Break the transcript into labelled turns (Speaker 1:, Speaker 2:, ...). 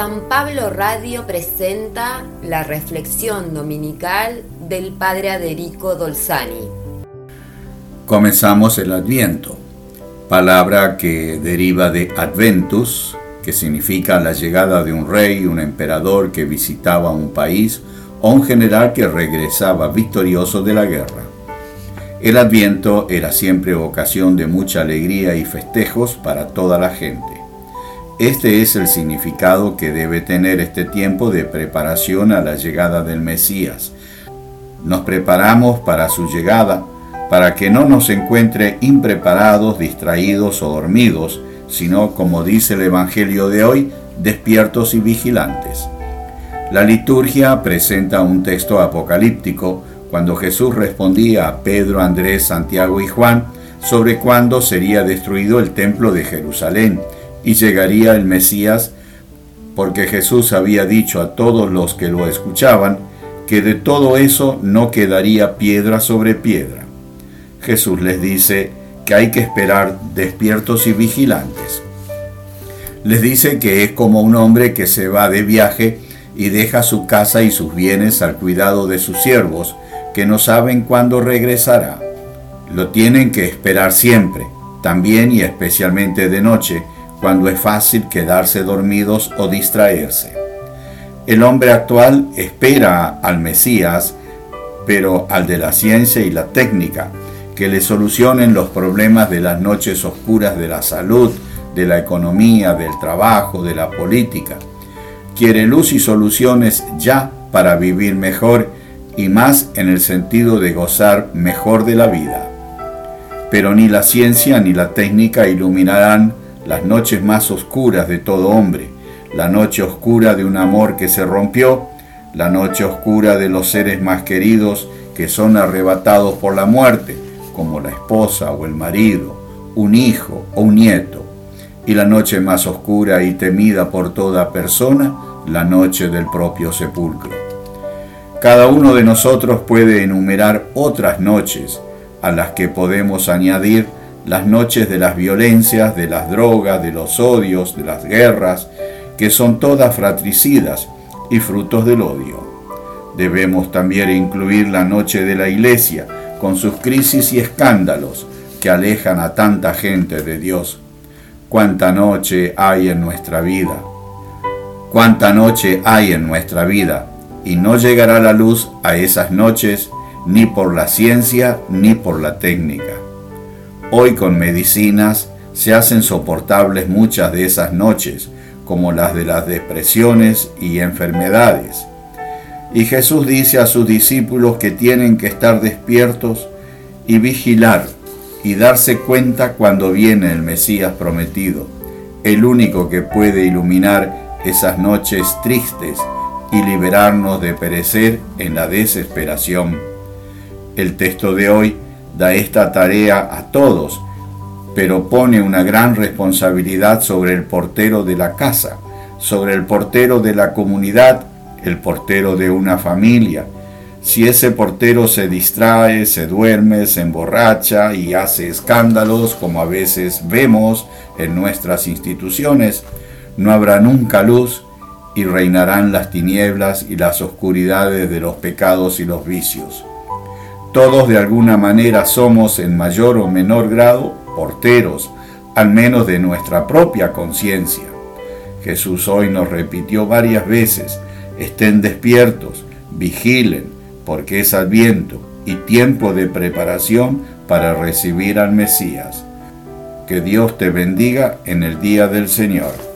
Speaker 1: San Pablo Radio presenta la reflexión dominical del Padre Aderico Dolzani.
Speaker 2: Comenzamos el Adviento, palabra que deriva de Adventus, que significa la llegada de un rey, un emperador que visitaba un país o un general que regresaba victorioso de la guerra. El Adviento era siempre ocasión de mucha alegría y festejos para toda la gente. Este es el significado que debe tener este tiempo de preparación a la llegada del Mesías. Nos preparamos para su llegada, para que no nos encuentre impreparados, distraídos o dormidos, sino, como dice el Evangelio de hoy, despiertos y vigilantes. La liturgia presenta un texto apocalíptico cuando Jesús respondía a Pedro, Andrés, Santiago y Juan sobre cuándo sería destruido el templo de Jerusalén y llegaría el Mesías, porque Jesús había dicho a todos los que lo escuchaban que de todo eso no quedaría piedra sobre piedra. Jesús les dice que hay que esperar despiertos y vigilantes. Les dice que es como un hombre que se va de viaje y deja su casa y sus bienes al cuidado de sus siervos, que no saben cuándo regresará. Lo tienen que esperar siempre, también y especialmente de noche, cuando es fácil quedarse dormidos o distraerse. El hombre actual espera al Mesías, pero al de la ciencia y la técnica, que le solucionen los problemas de las noches oscuras de la salud, de la economía, del trabajo, de la política. Quiere luz y soluciones ya para vivir mejor y más en el sentido de gozar mejor de la vida. Pero ni la ciencia ni la técnica iluminarán las noches más oscuras de todo hombre, la noche oscura de un amor que se rompió, la noche oscura de los seres más queridos que son arrebatados por la muerte, como la esposa o el marido, un hijo o un nieto, y la noche más oscura y temida por toda persona, la noche del propio sepulcro. Cada uno de nosotros puede enumerar otras noches a las que podemos añadir las noches de las violencias, de las drogas, de los odios, de las guerras, que son todas fratricidas y frutos del odio. Debemos también incluir la noche de la iglesia, con sus crisis y escándalos que alejan a tanta gente de Dios. Cuánta noche hay en nuestra vida. Cuánta noche hay en nuestra vida, y no llegará la luz a esas noches ni por la ciencia ni por la técnica. Hoy con medicinas se hacen soportables muchas de esas noches, como las de las depresiones y enfermedades. Y Jesús dice a sus discípulos que tienen que estar despiertos y vigilar y darse cuenta cuando viene el Mesías prometido, el único que puede iluminar esas noches tristes y liberarnos de perecer en la desesperación. El texto de hoy da esta tarea a todos, pero pone una gran responsabilidad sobre el portero de la casa, sobre el portero de la comunidad, el portero de una familia. Si ese portero se distrae, se duerme, se emborracha y hace escándalos, como a veces vemos en nuestras instituciones, no habrá nunca luz y reinarán las tinieblas y las oscuridades de los pecados y los vicios. Todos de alguna manera somos en mayor o menor grado porteros, al menos de nuestra propia conciencia. Jesús hoy nos repitió varias veces, estén despiertos, vigilen, porque es adviento y tiempo de preparación para recibir al Mesías. Que Dios te bendiga en el día del Señor.